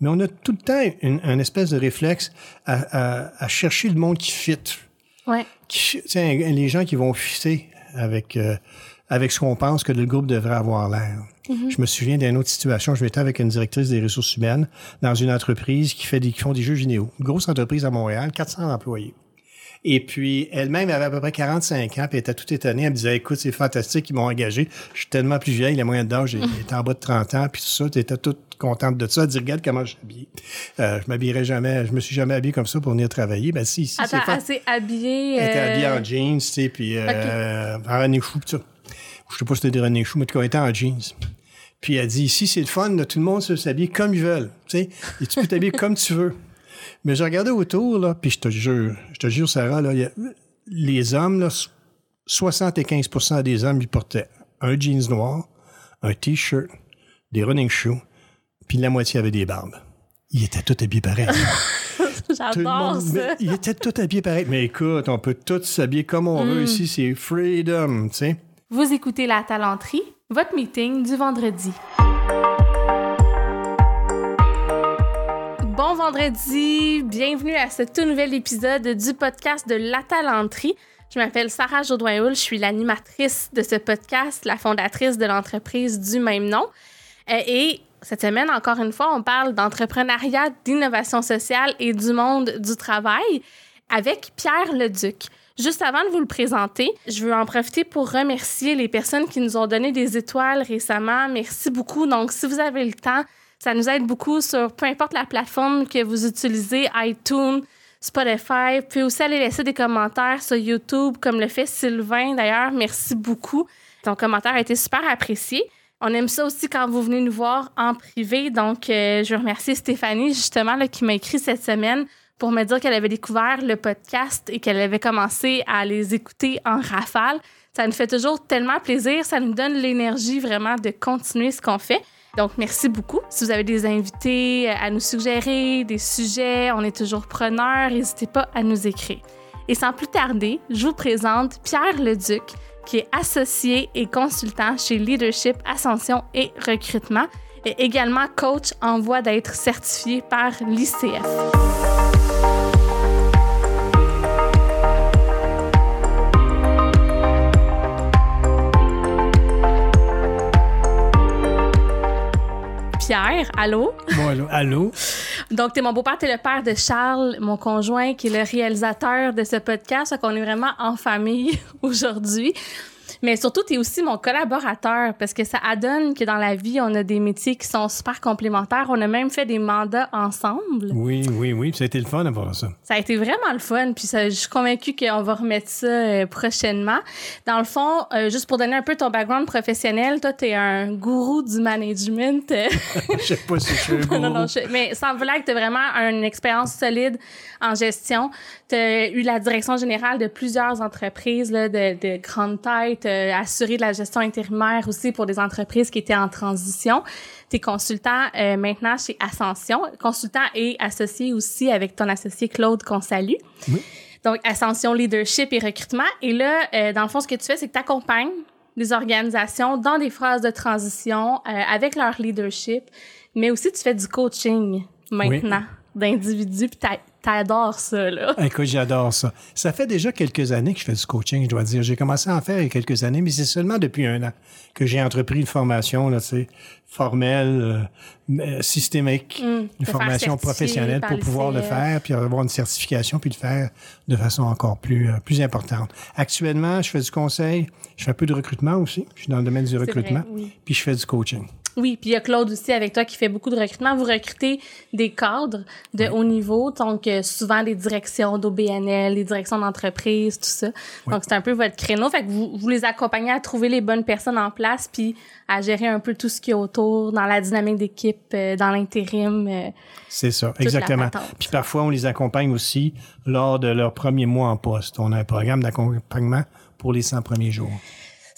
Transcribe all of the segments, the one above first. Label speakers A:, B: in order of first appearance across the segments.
A: Mais on a tout le temps une, un espèce de réflexe à, à, à chercher le monde qui fit.
B: Ouais.
A: Qui, les gens qui vont fitter avec, euh, avec ce qu'on pense que le groupe devrait avoir l'air. Je me souviens d'une autre situation. Je m'étais avec une directrice des ressources humaines dans une entreprise qui fait des, qui font des jeux vidéo. Une grosse entreprise à Montréal, 400 employés. Et puis, elle-même avait à peu près 45 ans, puis elle était toute étonnée. Elle me disait, écoute, c'est fantastique, ils m'ont engagé. Je suis tellement plus vieille, la moyenne d'âge était en bas de 30 ans, puis tout ça. Tu étais toute contente de ça. Elle dit, regarde comment je suis habillée. Euh, je m'habillerai jamais, je me suis jamais habillée comme ça pour venir travailler. Ben si, si, c'est
B: Attends,
A: fa-
B: assez habillé.
A: Elle était
B: euh,
A: habillée en jeans, tu sais, puis euh, en René Chou, pis ça. Je sais pas si c'était des René Chou, mais en tout cas, elle était en jeans. Puis elle dit, ici, c'est le fun, là, tout le monde se s'habille comme ils veulent, tu sais. Et tu peux t'habiller comme tu veux. Mais je regardais autour, là, puis je te jure, je te jure, Sarah, là, il y a- les hommes, là, 75% des hommes, ils portaient un jeans noir, un T-shirt, des running shoes, puis la moitié avait des barbes. Ils étaient tous habillés pareil. Tout le
B: J'adore ça.
A: ils étaient tous habillés pareil. Mais écoute, on peut tous s'habiller comme on
B: Mm.
A: veut ici, c'est freedom, tu sais.
B: Vous écoutez La Talenterie, votre meeting du vendredi. Bon vendredi, bienvenue à ce tout nouvel épisode du podcast de La Talenterie. Je m'appelle Sarah Jodoin-Houl, je suis l'animatrice de ce podcast, la fondatrice de l'entreprise du même nom. Euh, Et cette semaine, encore une fois, on parle d'entrepreneuriat, d'innovation sociale et du monde du travail avec Pierre Leduc. Juste avant de vous le présenter, je veux en profiter pour remercier les personnes qui nous ont donné des étoiles récemment. Merci beaucoup. Donc, si vous avez le temps, ça nous aide beaucoup sur peu importe la plateforme que vous utilisez, iTunes, Spotify. Pouvez aussi aller laisser des commentaires sur YouTube, comme le fait Sylvain d'ailleurs. Merci beaucoup. Ton commentaire a été super apprécié. On aime ça aussi quand vous venez nous voir en privé. Donc, euh, je veux remercier Stéphanie, justement, qui m'a écrit cette semaine pour me dire qu'elle avait découvert le podcast et qu'elle avait commencé à les écouter en rafale. Ça nous fait toujours tellement plaisir. Ça nous donne l'énergie vraiment de continuer ce qu'on fait. Donc, merci beaucoup. Si vous avez des invités à nous suggérer, des sujets, on est toujours preneurs. N'hésitez pas à nous écrire. Et sans plus tarder, je vous présente Pierre Leduc, qui est associé et consultant chez Leadership Ascension et Recrutement et également coach en voie d'être certifié par l'ICF. Pierre, allô?
A: Bon, allô? allô?
B: Donc, t'es mon beau-père, t'es le père de Charles, mon conjoint, qui est le réalisateur de ce podcast. Fait qu'on est vraiment en famille aujourd'hui. Mais surtout, t'es aussi mon collaborateur parce que ça adonne que dans la vie, on a des métiers qui sont super complémentaires. On a même fait des mandats ensemble.
A: Oui, oui, oui. Puis ça a été le fun d'avoir ça.
B: Ça a été vraiment le fun, puis ça, je suis convaincue qu'on va remettre ça euh, prochainement. Dans le fond, euh, juste pour donner un peu ton background professionnel, toi, t'es un gourou du management.
A: Je sais pas si je suis un
B: non, non, non, je- mais sans blague, tu as vraiment une expérience solide en gestion. Tu as eu la direction générale de plusieurs entreprises là, de, de grande taille. As assuré de la gestion intérimaire aussi pour des entreprises qui étaient en transition. Tu es consultant euh, maintenant chez Ascension, consultant et associé aussi avec ton associé Claude qu'on salue.
A: Oui.
B: Donc, Ascension Leadership et Recrutement. Et là, euh, dans le fond, ce que tu fais, c'est que tu accompagnes les organisations dans des phases de transition euh, avec leur leadership, mais aussi tu fais du coaching maintenant d'individus, puis t'adores ça, là.
A: Écoute, j'adore ça. Ça fait déjà quelques années que je fais du coaching, je dois dire. J'ai commencé à en faire il y a quelques années, mais c'est seulement depuis un an que j'ai entrepris une formation, là, tu sais, formelle, euh, euh, systémique,
B: Mmh,
A: une formation professionnelle pour pouvoir le faire, puis avoir une certification, puis le faire de façon encore plus, euh, plus importante. Actuellement, je fais du conseil, je fais un peu de recrutement aussi. Je suis dans le domaine du recrutement,
B: vrai, oui.
A: puis je fais du coaching.
B: Oui, puis il y a Claude aussi avec toi qui fait beaucoup de recrutement. Vous recrutez des cadres de haut niveau, donc euh, souvent des directions d'OBNL, des directions d'entreprise, tout ça. Donc c'est un peu votre créneau. Fait que vous, vous les accompagnez à trouver les bonnes personnes en place, puis à gérer un peu tout ce qui est autour, dans la dynamique d'équipe, euh, dans l'intérim. euh.
A: C'est ça, exactement. Puis parfois, on les accompagne aussi lors de leur premier mois en poste. On a un programme d'accompagnement pour les 100 premiers jours.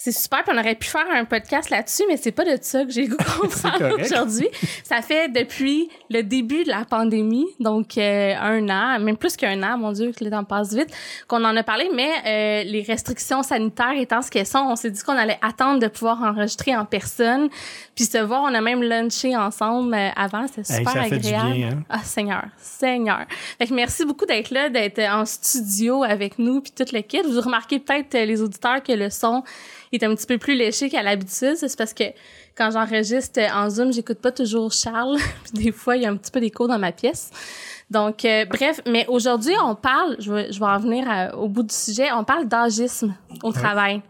B: C'est super, puis on aurait pu faire un podcast là-dessus, mais c'est pas de ça que j'ai goût qu'on parle aujourd'hui. Ça fait depuis le début de la pandémie, donc euh, un an, même plus qu'un an, mon Dieu, que le temps passe vite, qu'on en a parlé, mais euh, les restrictions sanitaires étant ce qu'elles sont, on s'est dit qu'on allait attendre de pouvoir enregistrer en personne, puis se voir. On a même lunché ensemble euh, avant, c'était super agréable. Bien, hein? Ah, Seigneur, Seigneur. Fait que merci beaucoup d'être là, d'être en studio avec nous, puis toute l'équipe. Vous remarquez peut-être, les auditeurs, que le son est un petit peu plus léché qu'à l'habitude. C'est parce que quand j'enregistre en Zoom, j'écoute pas toujours Charles. des fois, il y a un petit peu d'écho dans ma pièce. Donc, euh, bref, mais aujourd'hui, on parle, je vais, je vais en venir au bout du sujet, on parle d'agisme au travail.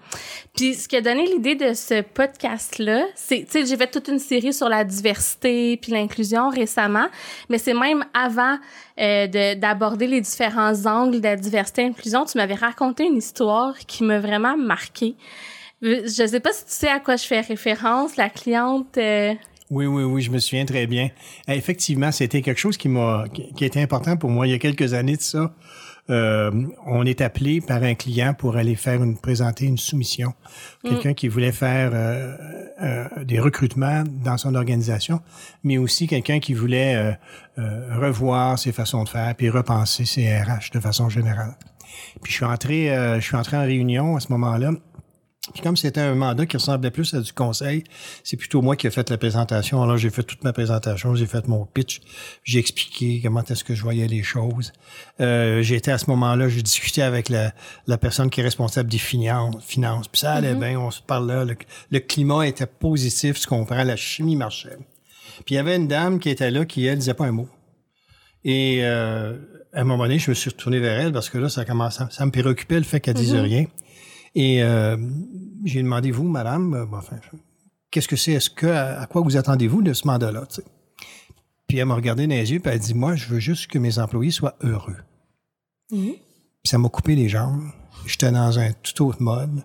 B: Puis, ce qui a donné l'idée de ce podcast-là, c'est, tu sais, j'ai fait toute une série sur la diversité puis l'inclusion récemment, mais c'est même avant euh, d'aborder les différents angles de la diversité et l'inclusion, tu m'avais raconté une histoire qui m'a vraiment marquée. Je sais pas si tu sais à quoi je fais référence, la cliente. Euh,
A: oui, oui, oui, je me souviens très bien. Eh, effectivement, c'était quelque chose qui m'a, qui était important pour moi il y a quelques années de ça. Euh, on est appelé par un client pour aller faire une présenter une soumission. Mm. Quelqu'un qui voulait faire euh, euh, des recrutements dans son organisation, mais aussi quelqu'un qui voulait revoir ses façons de faire puis repenser ses RH de façon générale. Puis je suis entré, je suis entré en réunion à ce moment-là puis comme c'était un mandat qui ressemblait plus à du conseil, c'est plutôt moi qui ai fait la présentation. Alors j'ai fait toute ma présentation, j'ai fait mon pitch, j'ai expliqué comment est-ce que je voyais les choses. Euh, j'étais à ce moment-là, j'ai discuté avec la, la, personne qui est responsable des finances, finances puis ça allait mm-hmm. bien, on se parlait, le, le, climat était positif, tu comprends, la chimie marchait. Puis il y avait une dame qui était là qui, elle, disait pas un mot. Et euh, à un moment donné, je me suis retourné vers elle parce que là, ça commençait, ça me préoccupait le fait qu'elle dise mm-hmm. rien. Et euh, j'ai demandé, vous, madame, euh, enfin, qu'est-ce que c'est? Est-ce que, à, quoi vous attendez-vous de ce mandat-là? Puis elle m'a regardé dans les yeux, puis elle a dit, moi, je veux juste que mes employés soient heureux. Mmh. Puis ça m'a coupé les jambes. J'étais dans un tout autre mode.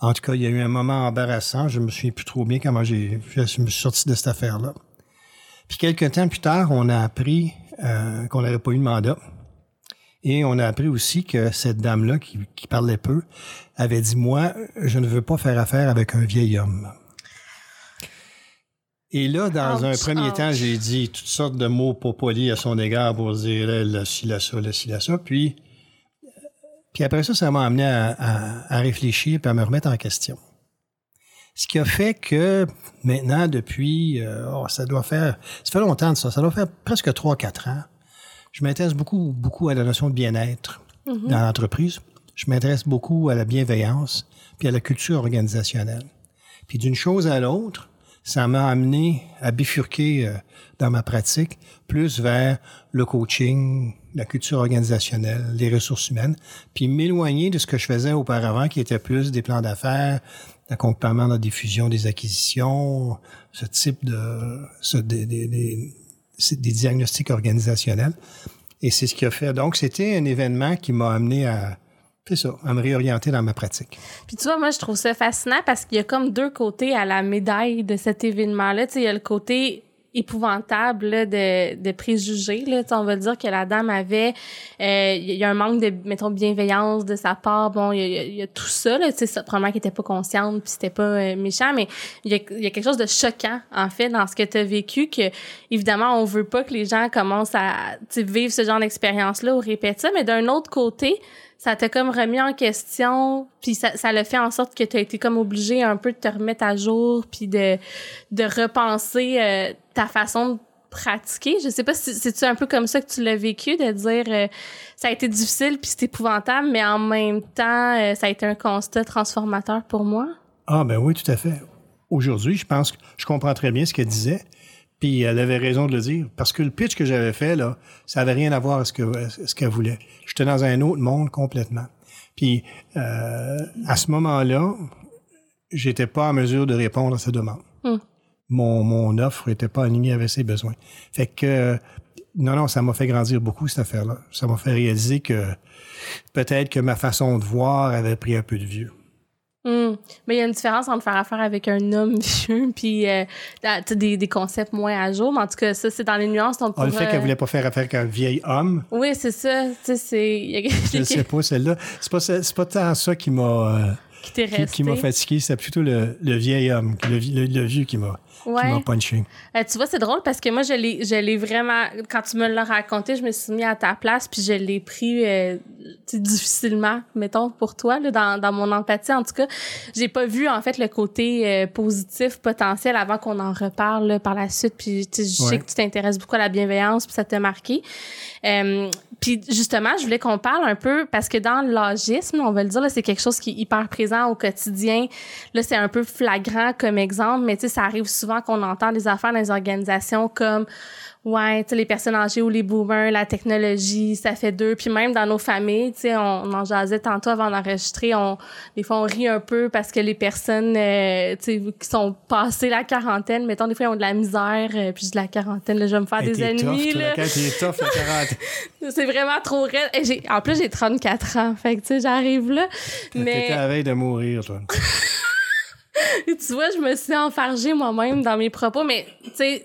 A: En tout cas, il y a eu un moment embarrassant. Je me souviens plus trop bien comment j'ai, je me suis sorti de cette affaire-là. Puis quelques temps plus tard, on a appris euh, qu'on n'avait pas eu de mandat. Et on a appris aussi que cette dame-là, qui, parlait peu, avait dit, moi, je ne veux pas faire affaire avec un vieil homme. Et là, dans un premier temps, j'ai dit toutes sortes de mots pas polis à son égard pour dire là, ci, là, ça, là, ci, là, ça. Puis, puis après ça, ça m'a amené à, réfléchir et à me remettre en question. Ce qui a fait que maintenant, depuis, euh, oh, ça doit faire, ça fait longtemps de ça, ça doit faire presque 3-4 ans, je m'intéresse beaucoup, beaucoup à la notion de bien-être mhm. dans l'entreprise. Je m'intéresse beaucoup à la bienveillance puis à la culture organisationnelle. Puis d'une chose à l'autre, ça m'a amené à bifurquer euh, dans ma pratique plus vers le coaching, la culture organisationnelle, les ressources humaines, puis m'éloigner de ce que je faisais auparavant, qui était plus des plans d'affaires, l'accompagnement dans la diffusion des acquisitions, ce type de, ce, des, des, des diagnostics organisationnels. Et c'est ce qui a fait. Donc, c'était un événement qui m'a amené à, ça, à me réorienter dans ma pratique.
B: Puis tu vois, moi, je trouve ça fascinant parce qu'il y a comme deux côtés à la médaille de cet événement-là. Tu sais, il y a le côté épouvantable de, de préjugés. Là. on va dire que la dame avait... Euh, il y a un manque de, mettons, bienveillance de sa part. Bon, il y a, y a tout ça. Là, ça probablement qu'elle était pas consciente puis c'était pas euh, méchant, mais il y, a, y a quelque chose de choquant, en fait, dans ce que tu as vécu, que évidemment, on veut pas que les gens commencent à vivre ce genre d'expérience-là ou répéter ça, mais d'un autre côté, ça t'a comme remis en question, puis ça, ça l'a fait en sorte que tu as été comme obligé un peu de te remettre à jour, puis de, de repenser euh, ta façon de pratiquer? Je sais pas si c'est un peu comme ça que tu l'as vécu, de dire euh, ça a été difficile puis c'est épouvantable, mais en même temps, euh, ça a été un constat transformateur pour moi?
A: Ah ben oui, tout à fait. Aujourd'hui, je pense que je comprends très bien ce qu'elle disait. Puis elle avait raison de le dire, parce que le pitch que j'avais fait, là, ça avait rien à voir avec ce qu'elle ce qu'elle voulait. J'étais dans un autre monde complètement. Puis euh, à ce moment-là, j'étais pas en mesure de répondre à sa demande. Hmm. Mon, mon offre n'était pas alignée avec ses besoins. Fait que non, non, ça m'a fait grandir beaucoup cette affaire-là. Ça m'a fait réaliser que peut-être que ma façon de voir avait pris un peu de vieux.
B: Hmm. Mais il y a une différence entre faire affaire avec un homme vieux puis euh, des, des, concepts moins à jour. Mais en tout cas, ça, c'est dans les nuances.
A: Donc ah, le fait qu'elle voulait pas faire affaire avec un vieil homme?
B: Oui, c'est ça. Tu sais, c'est...
A: Je ne sais pas, celle-là. C'est pas, c'est pas tant ça qui m'a... Euh,
B: qui t'est resté.
A: Qui, m'a fatigué, c'était plutôt le, le, vieil homme, le, le vieux qui m'a
B: Ouais.
A: qui m'a punché.
B: Euh, tu vois, c'est drôle parce que moi, je l'ai, je l'ai vraiment. Quand tu me l'as raconté, je me suis mis à ta place, puis je l'ai pris euh, tu sais, difficilement, mettons, pour toi, là, dans, dans mon empathie. En tout cas, j'ai pas vu, en fait, le côté euh, positif, potentiel, avant qu'on en reparle là, par la suite. Puis, tu sais, je sais
A: Ouais.
B: que tu t'intéresses beaucoup à la bienveillance, puis ça t'a marqué. Euh, puis, justement, je voulais qu'on parle un peu, parce que dans l'âgisme, on va le dire, là, c'est quelque chose qui est hyper présent au quotidien. Là, c'est un peu flagrant comme exemple, mais tu sais, ça arrive souvent qu'on entend des affaires dans les organisations comme ouais, tu les personnes âgées ou les boomers, la technologie, ça fait deux. Puis même dans nos familles, tu sais, on, on en jasait tantôt avant d'enregistrer, on, des fois, on rit un peu parce que les personnes, euh, tu sais, qui sont passées la quarantaine, mettons, des fois, ils ont de la misère, euh, puis de la quarantaine, là, je vais me faire
A: Hey,
B: des ennemis,
A: tough,
B: là.
A: Quand t'es tough, la quarantaine.
B: C'est vraiment trop raide. Et j'ai- en plus, j'ai 34 ans, fait que, tu sais, j'arrive là.
A: T'étais
B: Mais...
A: à la veille de mourir, toi.
B: tu vois, je me suis enfargée moi-même dans mes propos, mais tu sais,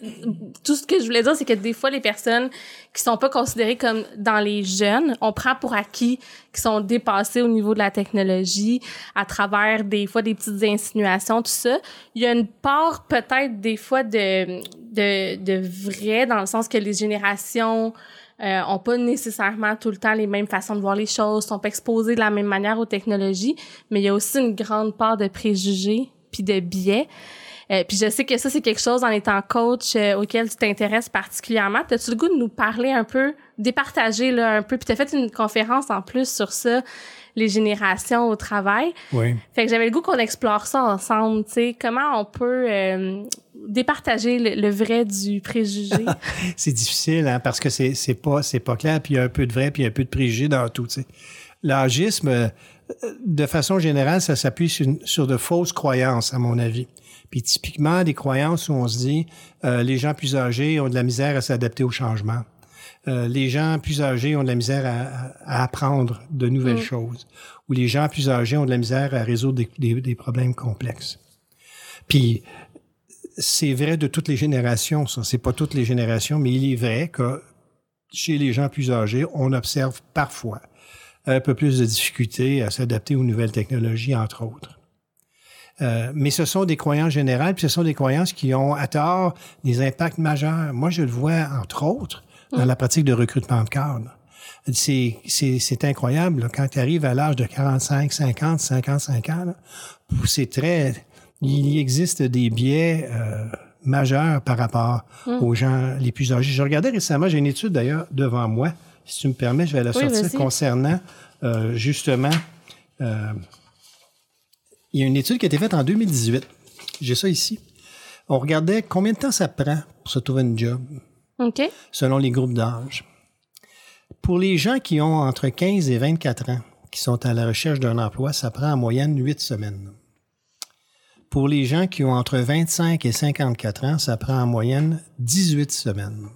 B: tout ce que je voulais dire, c'est que des fois, les personnes qui sont pas considérées comme dans les jeunes, on prend pour acquis qui sont dépassés au niveau de la technologie à travers des fois des petites insinuations, tout ça. Il y a une part peut-être des fois de, de, de vrai dans le sens que les générations euh, ont pas nécessairement tout le temps les mêmes façons de voir les choses, sont pas exposés de la même manière aux technologies, mais il y a aussi une grande part de préjugés puis de biais. Euh, puis je sais que ça, c'est quelque chose en étant coach euh, auquel tu t'intéresses particulièrement. T'as-tu le goût de nous parler un peu, départager là, un peu? Puis t'as fait une conférence en plus sur ça, les générations au travail.
A: Oui.
B: Fait que j'avais le goût qu'on explore ça ensemble, tu sais, comment on peut euh, départager le, le vrai du préjugé?
A: C'est difficile, hein, parce que c'est c'est pas, c'est pas clair, puis il y a un peu de vrai, puis il y a un peu de préjugé dans tout, tu sais. L'âgisme, de façon générale, ça s'appuie sur, sur de fausses croyances, à mon avis. Puis typiquement, des croyances où on se dit euh, les gens plus âgés ont de la misère à s'adapter au changement. Euh, les gens plus âgés ont de la misère à, à apprendre de nouvelles
B: Mm.
A: choses. Ou les gens plus âgés ont de la misère à résoudre des, des- des problèmes complexes. Puis c'est vrai de toutes les générations, ça. C'est pas toutes les générations, mais il est vrai que chez les gens plus âgés, on observe parfois un peu plus de difficultés à s'adapter aux nouvelles technologies, entre autres. Euh, mais ce sont des croyances générales, puis ce sont des croyances qui ont à tort des impacts majeurs. Moi, je le vois, entre autres, dans la pratique de recrutement de cadres. C'est, c'est, c'est incroyable, là, quand tu arrives à l'âge de 45, 50, 55 ans, là, c'est très... Il existe des biais euh, majeurs par rapport aux gens les plus âgés. Je regardais récemment, j'ai une étude d'ailleurs devant moi, si tu me permets, je vais la
B: Oui,
A: sortir concernant euh, justement... euh, il y a une étude qui a été faite en 2018. J'ai ça ici. On regardait combien de temps ça prend pour se trouver une job selon les groupes d'âge. Pour les gens qui ont entre 15 et 24 ans, qui sont à la recherche d'un emploi, ça prend en moyenne 8 semaines. Pour les gens qui ont entre 25 et 54 ans, ça prend en moyenne 18 semaines.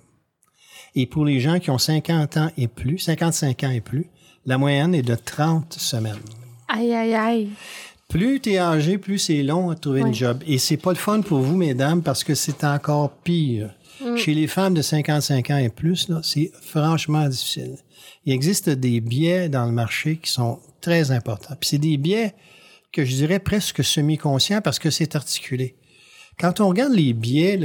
A: Et pour les gens qui ont 50 ans et plus, 55 ans et plus, la moyenne est de 30 semaines.
B: Aïe, aïe, aïe.
A: Plus tu es âgé, plus c'est long à trouver
B: Ouais.
A: une job. Et c'est pas le fun pour vous, mesdames, parce que c'est encore pire. Chez les femmes de 55 ans et plus, c'est franchement difficile. Il existe des biais dans le marché qui sont très importants. Puis c'est des biais que je dirais presque semi-conscients parce que c'est articulé. Quand on regarde les biais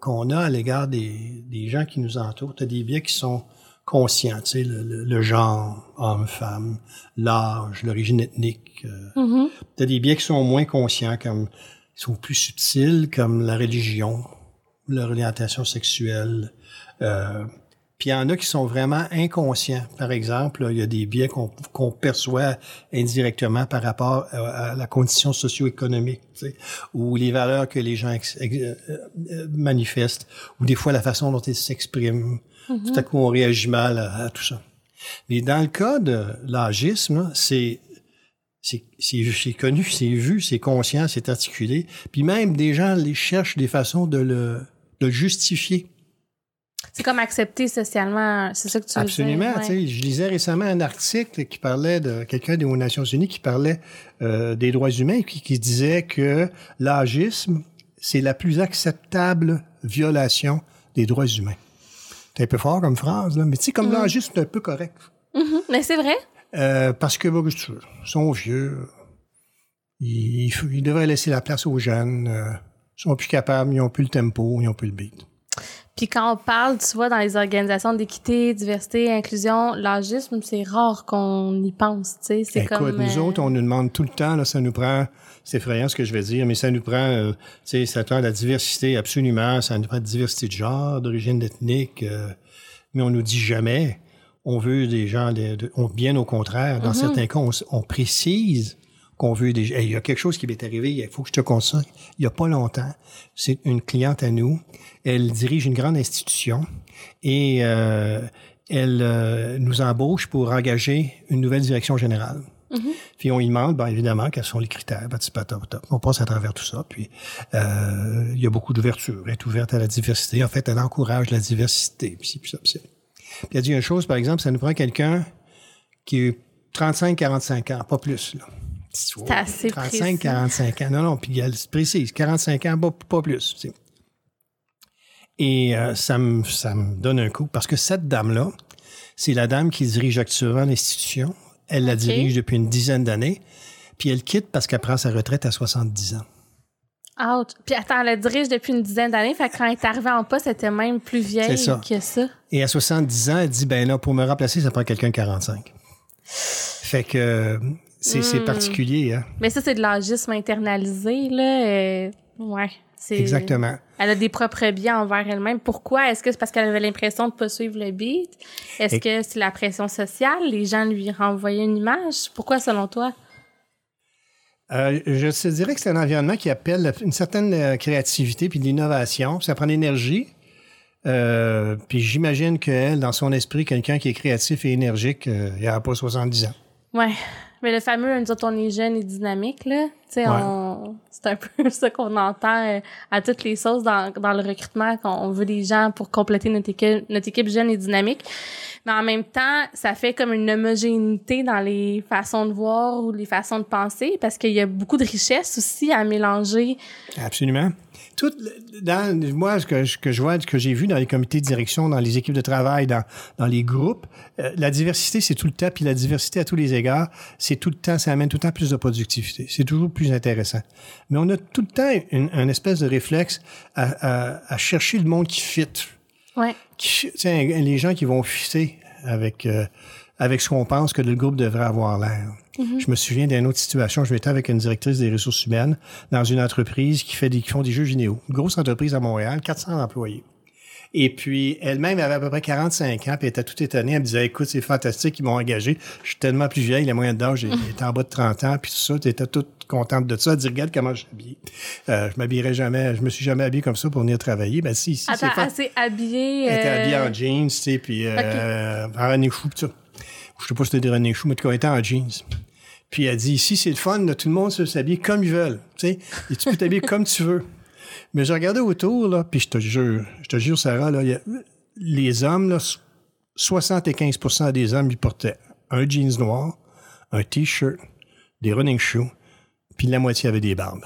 A: qu'on a à l'égard des, des gens qui nous entourent, tu as des biais qui sont conscients, tu sais, le, le- le genre, homme, femme, l'âge, l'origine ethnique. euh,
B: Mhm.
A: T'as des biais qui sont moins conscients, comme ils sont plus subtils, comme la religion, l'orientation sexuelle. Euh, puis il y en a qui sont vraiment inconscients. Par exemple, il y a des biais qu'on perçoit indirectement par rapport à, à la condition socio-économique, tu sais, ou les valeurs que les gens ex- ex- euh, euh, manifestent, ou des fois la façon dont ils s'expriment. Tout à coup, on réagit mal à, à tout ça. Mais dans le cas de l'âgisme, c'est c'est c'est- c'est connu, c'est vu, c'est conscient, c'est articulé. Puis même des gens les cherchent des façons de le, de le justifier.
B: C'est comme accepté socialement, c'est ça que tu veux
A: Absolument.
B: dire.
A: tu sais, Je lisais récemment un article qui parlait de quelqu'un des Nations Unies qui parlait euh, des droits humains et qui, qui disait que l'âgisme, c'est la plus acceptable violation des droits humains. C'est un peu fort comme phrase, là, mais tu sais, comme l'âgisme, c'est un peu correct.
B: Mhm. Mais c'est vrai?
A: Euh, parce que, bon, veux, ils sont vieux. il, il, devrait laisser la place aux jeunes. Euh, ils sont plus capables, ils n'ont plus le tempo, ils n'ont plus le beat.
B: Puis quand on parle, tu vois, dans les organisations d'équité, diversité, inclusion, l'agisme, c'est rare qu'on y pense, tu sais. C'est
A: Écoute,
B: comme,
A: nous
B: euh,
A: autres, on nous demande tout le temps, là, ça nous prend, c'est effrayant ce que je vais dire, mais ça nous prend, euh, tu sais, ça prend la diversité, absolument, ça nous prend la diversité de genre, d'origine ethnique, euh, mais on nous dit jamais, on veut des gens, de, de- on, bien au contraire, dans
B: Mhm.
A: certains cas, on, on précise qu'on veut des Hey, Il y a quelque chose qui m'est arrivé, il faut que je te conseille. Il y a pas longtemps, c'est une cliente à nous. Elle dirige une grande institution et euh, elle euh, nous embauche pour engager une nouvelle direction générale. Puis on lui demande, bien évidemment, quels sont les critères. Ben. On passe à travers tout ça. Puis euh, il y a beaucoup d'ouverture. Elle est ouverte à la diversité. En fait, elle encourage la diversité. Puis, puis ça, puis ça. Puis elle dit une chose, par exemple, ça nous prend quelqu'un qui est 35-45 ans, pas plus. Là. C'est
B: assez précis.
A: 35-45 ans. Non, non, puis elle se précise, 45 ans, pas, pas plus. Et euh, ça, me, ça me donne un coup, parce que cette dame-là, c'est la dame qui dirige actuellement l'institution. Elle la dirige depuis une dizaine d'années, puis elle quitte parce qu'elle prend sa retraite à 70 ans.
B: Out. Puis attends, elle la dirige depuis une dizaine d'années, fait que quand elle est arrivée en poste, elle était même plus vieille
A: ça.
B: que ça.
A: Et à 70 ans, elle dit, ben là, pour me remplacer, ça prend quelqu'un de 45. Fait que c'est
B: Hmm.
A: particulier, hein?
B: Mais ça, c'est de l'agisme internalisé, là. euh, ouais. c'est-
A: Exactement.
B: Elle a des propres biais envers elle-même. Pourquoi? Est-ce que c'est parce qu'elle avait l'impression de pas suivre le beat? Est-ce
A: Et-
B: que c'est la pression sociale? Les gens lui renvoyaient une image? Pourquoi, selon toi?
A: Euh, je te dirais que c'est un environnement qui appelle une certaine euh, créativité puis de l'innovation. Ça prend de l'énergie. Euh, puis j'imagine qu'elle, dans son esprit, quelqu'un qui est créatif et énergique, il a pas 70 ans.
B: Ouais. Mais le fameux, nous autres, on est jeunes et dynamiques, là. Tu sais,
A: Ouais.
B: on... c'est un peu ça qu'on entend euh, à toutes les sauces dans, dans le recrutement, qu'on veut des gens pour compléter notre équipe, notre équipe jeune et dynamique. Mais en même temps, ça fait comme une homogénéité dans les façons de voir ou les façons de penser, parce qu'il y a beaucoup de richesse aussi à mélanger.
A: Absolument. Tout, dans, moi, ce que, je- que je vois, ce que j'ai vu dans les comités de direction, dans les équipes de travail, dans, dans les groupes, euh, la diversité, c'est tout le temps, puis la diversité à tous les égards, c'est tout le temps, ça amène tout le temps plus de productivité. C'est toujours plus intéressant. Mais on a tout le temps une, un espèce de réflexe à, à, à chercher le monde qui fit.
B: Ouais.
A: Qui, les gens qui vont fitter avec, euh, avec ce qu'on pense que le groupe devrait avoir l'air. Je me souviens d'une autre situation. Je m'étais avec une directrice des ressources humaines dans une entreprise qui fait des, qui font des jeux vidéo. Une grosse entreprise à Montréal, 400 employés. Et puis, elle-même avait à peu près 45 ans, puis elle était toute étonnée. Elle me disait, écoute, c'est fantastique, ils m'ont engagé. Je suis tellement plus vieille, la moyenne d'âge était en bas de 30 ans, puis tout ça. Tu étais toute contente de ça. Elle dit, regarde comment je suis habillée. Euh, je m'habillerais jamais, je me suis jamais habillée comme ça pour venir travailler. Ben si, si, c'est
B: elle s'est habillée...
A: elle était
B: euh,
A: habillée en jeans, tu sais, puis euh, en René Chou, pis ça. Je sais pas si c'était des René Chou, mais tout cas, elle était en jeans. Puis elle dit, ici, c'est le fun, là, tout le monde se s'habille comme ils veulent, tu sais. Et tu peux t'habiller comme tu veux. Mais je regardais autour, là, puis je te jure, je te jure, Sarah, là, il y a- les hommes, là, 75% des hommes, ils portaient un jeans noir, un T-shirt, des running shoes, puis la moitié avait des barbes.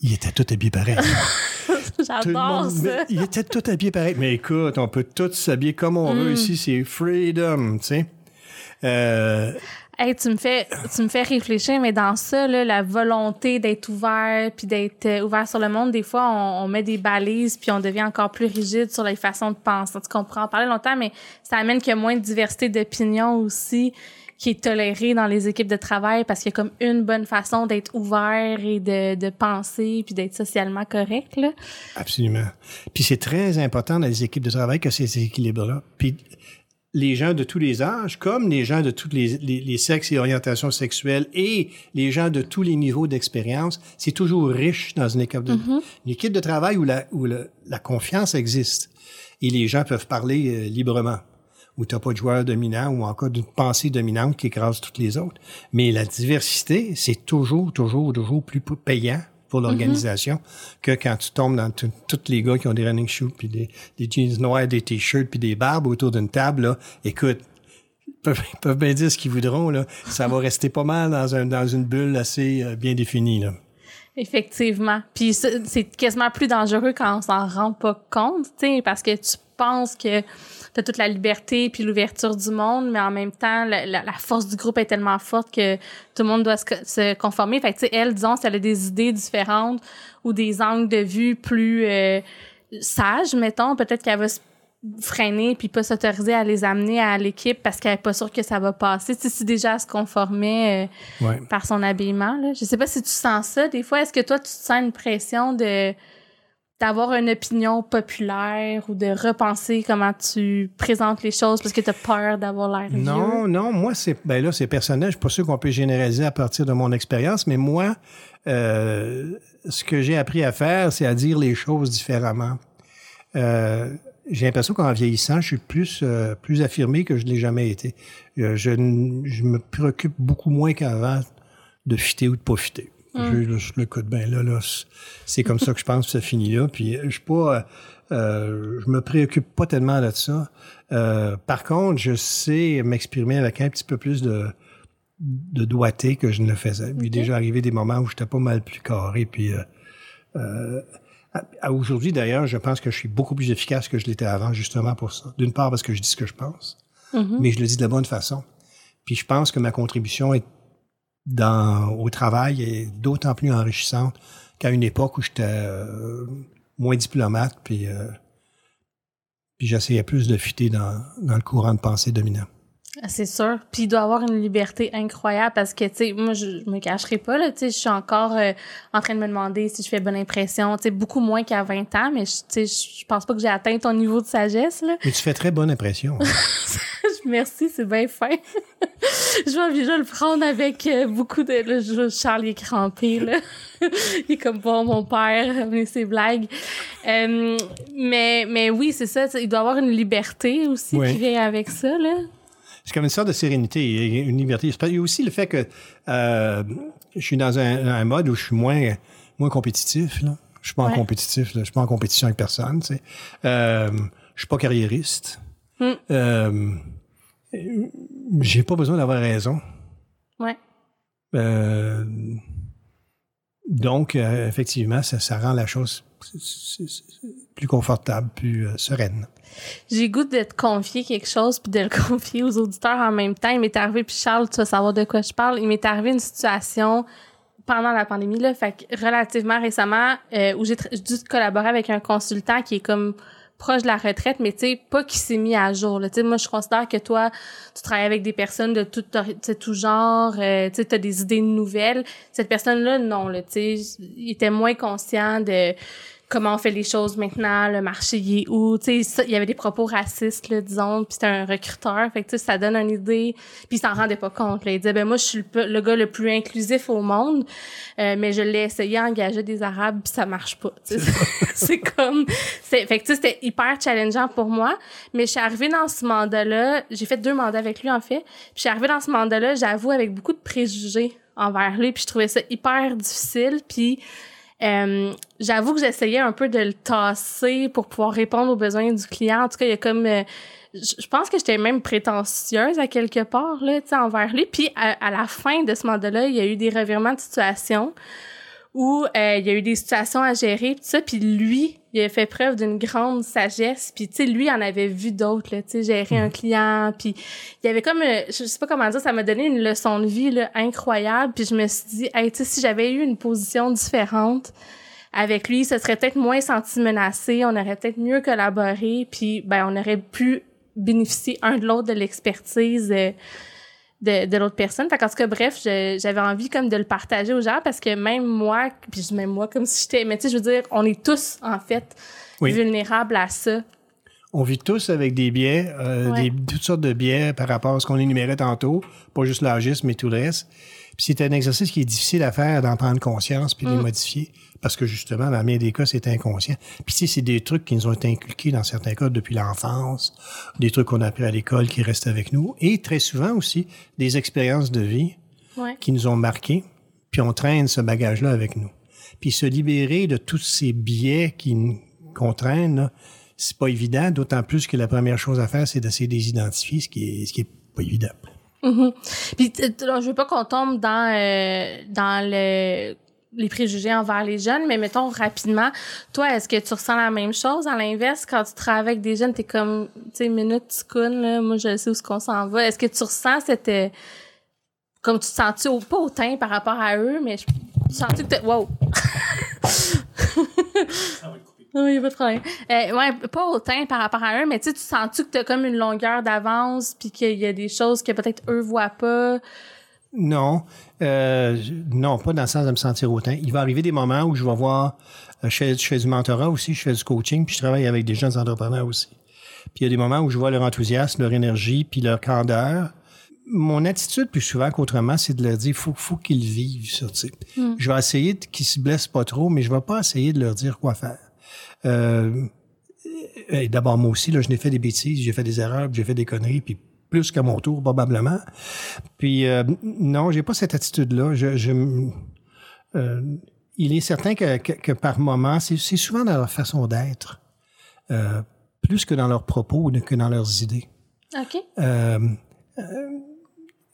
A: Ils étaient tous habillés pareil.
B: J'adore ça.
A: ils étaient tous habillés pareil. Mais écoute, on peut tous s'habiller comme on
B: Mm.
A: veut ici. C'est freedom, tu sais. Euh,
B: Hey, tu me fais tu me fais réfléchir mais dans ça là, la volonté d'être ouvert puis d'être euh, ouvert sur le monde des fois on, on met des balises puis on devient encore plus rigide sur les façons de penser tu comprends? En parler longtemps mais ça amène qu'il y a moins de diversité d'opinion aussi qui est tolérée dans les équipes de travail parce qu'il y a comme une bonne façon d'être ouvert et de, de penser puis d'être socialement correct là.
A: absolument. Puis c'est très important dans les équipes de travail que ces équilibres-là. Puis les gens de tous les âges, comme les gens de tous les, les- les sexes et orientations sexuelles et les gens de tous les niveaux d'expérience, c'est toujours riche dans une équipe de, une équipe de travail où la, où le- la confiance existe. Et les gens peuvent parler euh, librement. Où tu n'as pas de joueur dominant ou encore d'une pensée dominante qui écrase toutes les autres. Mais la diversité, c'est toujours, toujours, toujours plus payant pour l'organisation que quand tu tombes dans tous les gars qui ont des running shoes, puis des, des jeans noirs, des t-shirts, puis des barbes autour d'une table. Là. Écoute, ils peuvent, peuvent bien dire ce qu'ils voudront. Là. Ça va rester pas mal dans, un, dans une bulle assez euh, bien définie. Là.
B: Effectivement. Puis c'est quasiment plus dangereux quand on s'en rend pas compte, parce que tu que tu as toute la liberté puis l'ouverture du monde, mais en même temps, la, la, force du groupe est tellement forte que tout le monde doit se, conformer. Fait que, tu sais, elle, disons, si elle a des idées différentes ou des angles de vue plus euh, sages, mettons, peut-être qu'elle va se freiner puis pas s'autoriser à les amener à l'équipe parce qu'elle est pas sûre que ça va passer. Tu sais, si déjà elle se conformait euh, par son habillement, là. Je sais pas si tu sens ça. Des fois, est-ce que toi, tu te sens une pression de d'avoir une opinion populaire ou de repenser comment tu présentes les choses parce que tu as peur d'avoir l'air
A: Non, non, moi, c'est ben là, c'est personnel. Je suis pas sûr qu'on peut généraliser à partir de mon expérience, mais moi, euh, ce que j'ai appris à faire, c'est à dire les choses différemment. Euh, j'ai l'impression qu'en vieillissant, je suis plus euh, plus affirmé que je l'ai jamais été. Euh, je, je, me préoccupe beaucoup moins qu'avant de fitter ou de pas Mm. Je, je, le code bien là, là c'est comme ça que je pense que ça finit là. Puis je suis pas, euh, je me préoccupe pas tellement de ça. Euh, par contre, je sais m'exprimer avec un petit peu plus de de doigté que je ne le faisais. Il est déjà arrivé des moments où j'étais pas mal plus carré. Puis euh, euh Aujourd'hui, d'ailleurs, je pense que je suis beaucoup plus efficace que je l'étais avant, justement pour ça. D'une part, parce que je dis ce que je pense, mm-hmm. mais je le dis de la bonne façon. Puis je pense que ma contribution est dans, au travail est d'autant plus enrichissante qu'à une époque où j'étais euh, moins diplomate, puis, euh, puis j'essayais plus de fitter dans, dans le courant de pensée dominant.
B: Ah, c'est sûr. Puis il doit avoir une liberté incroyable parce que, tu sais, moi, je, me cacherai pas, là, tu sais, je suis encore euh, en train de me demander si je fais bonne impression, tu sais, beaucoup moins qu'à 20 ans, mais, tu sais, je pense pas que j'ai atteint ton niveau de sagesse, là.
A: Mais tu fais très bonne impression.
B: Merci, c'est bien fin. je vais déjà le prendre avec euh, beaucoup de... Là, Charles est crampé, là. il est comme, bon, mon père, mais ses blagues. Euh, mais, mais oui, c'est ça, il doit avoir une liberté aussi qui vient avec ça, là
A: c'est comme une sorte de sérénité, une liberté. Il y a aussi le fait que euh, je suis dans un, mode où je suis moins, moins compétitif. Là. Je suis pas en compétitif. Là. Je suis pas en compétition avec personne. Tu sais. Euh, je suis pas carriériste. Hmm. Euh, j'ai pas besoin d'avoir raison.
B: Ouais.
A: Euh, donc, euh, effectivement, ça, ça, rend la chose plus confortable, plus euh, sereine.
B: J'ai goût de te confier quelque chose puis de le confier aux auditeurs en même temps. Il m'est arrivé, puis Charles, tu vas savoir de quoi je parle. Il m'est arrivé une situation pendant la pandémie, là, fait que relativement récemment, euh, où j'ai dû collaborer avec un consultant qui est comme proche de la retraite, mais tu sais, pas qui s'est mis à jour. Tu sais, moi, je considère que toi, tu travailles avec des personnes de tout, tout genre, euh, tu as des idées nouvelles. Cette personne-là, non, tu sais, il était moins conscient de comment on fait les choses maintenant, le marché il est où, tu sais, il y avait des propos racistes, là, disons, puis c'était un recruteur, fait que tu sais, ça donne une idée, puis il s'en rendait pas compte, là. il disait, ben moi, je suis le, gars le plus inclusif au monde, euh, mais je l'ai essayé à engager des Arabes, puis ça marche pas, c'est comme, c'est, fait que tu sais, c'était hyper challengeant pour moi, mais je suis arrivée dans ce mandat-là, j'ai fait deux mandats avec lui, en fait, puis je suis arrivée dans ce mandat-là, j'avoue, avec beaucoup de préjugés envers lui, puis je trouvais ça hyper difficile, puis euh, j'avoue que j'essayais un peu de le tasser pour pouvoir répondre aux besoins du client. En tout cas, il y a comme... Euh, je pense que j'étais même prétentieuse à quelque part, là, tu sais, envers lui. Puis à, la fin de ce mandat-là, il y a eu des revirements de situation où euh, il y a eu des situations à gérer, tout ça. Puis lui, il a fait preuve d'une grande sagesse. Puis, tu sais, lui, en avait vu d'autres, tu sais, gérer un mm. client. Puis, il y avait comme, je sais pas comment dire, ça m'a donné une leçon de vie là, incroyable. Puis, je me suis dit, hey, tu sais, si j'avais eu une position différente avec lui, ce serait peut-être moins senti menacé, on aurait peut-être mieux collaboré. Puis, ben, on aurait pu bénéficier un de l'autre de l'expertise. Euh, de, de l'autre personne. Fait qu'en tout cas, bref, j'avais envie comme de le partager aux gens parce que même moi, puis même moi comme si j'étais, mais tu sais, je veux dire, on est tous en fait vulnérables à ça.
A: On vit tous avec des biais, euh, des, toutes sortes de biais par rapport à ce qu'on énumérait tantôt, pas juste l'agisme, mais tout le reste. Puis c'est un exercice qui est difficile à faire, d'en prendre conscience puis de les mm. modifier parce que justement, dans bien des cas, c'est inconscient. Puis sais, c'est des trucs qui nous ont été inculqués dans certains cas depuis l'enfance, des trucs qu'on a appris à l'école qui restent avec nous, et très souvent aussi des expériences de vie qui nous ont marqués, puis on traîne ce bagage-là avec nous. Puis se libérer de tous ces biais qui qu'on traîne, c'est pas évident, d'autant plus que la première chose à faire, c'est d'essayer de les identifier, ce qui est, ce qui est pas évident.
B: Mm-hmm. Puis je veux pas qu'on tombe dans euh, dans le les préjugés envers les jeunes, mais mettons rapidement, toi, est-ce que tu ressens la même chose? À l'inverse, quand tu travailles avec des jeunes, t'es comme, tu sais, minute, tu là, moi, je sais où ce qu'on s'en va. Est-ce que tu ressens cette, euh, comme tu te sens-tu au, pas hautain par rapport à eux, mais je, tu sens-tu que t'es, wow! Oui, pas de problème. Euh, ouais, pas hautain par rapport à eux, mais tu sais, tu sens-tu que t'as comme une longueur d'avance, puis qu'il y a des choses que peut-être eux voient pas?
A: Non, euh, non, pas dans le sens de me sentir hautain. Il va arriver des moments où je vais voir, euh, je, fais, je fais du mentorat aussi, je fais du coaching, puis je travaille avec des jeunes entrepreneurs aussi. Puis il y a des moments où je vois leur enthousiasme, leur énergie, puis leur candeur. Mon attitude, plus souvent qu'autrement, c'est de leur dire, faut, faut qu'ils vivent ça. Tu sais.
B: Mm.
A: Je vais essayer qu'ils se blessent pas trop, mais je vais pas essayer de leur dire quoi faire. Euh, D'abord, moi aussi, là, je n'ai fait des bêtises, j'ai fait des erreurs, puis j'ai fait des conneries, puis plus qu'à mon tour, probablement. Puis, euh, non, j'ai pas cette attitude-là. Je, je, euh, il est certain que, que, que par moment, c'est souvent dans leur façon d'être, euh, plus que dans leurs propos ou que dans leurs idées.
B: OK.
A: Euh,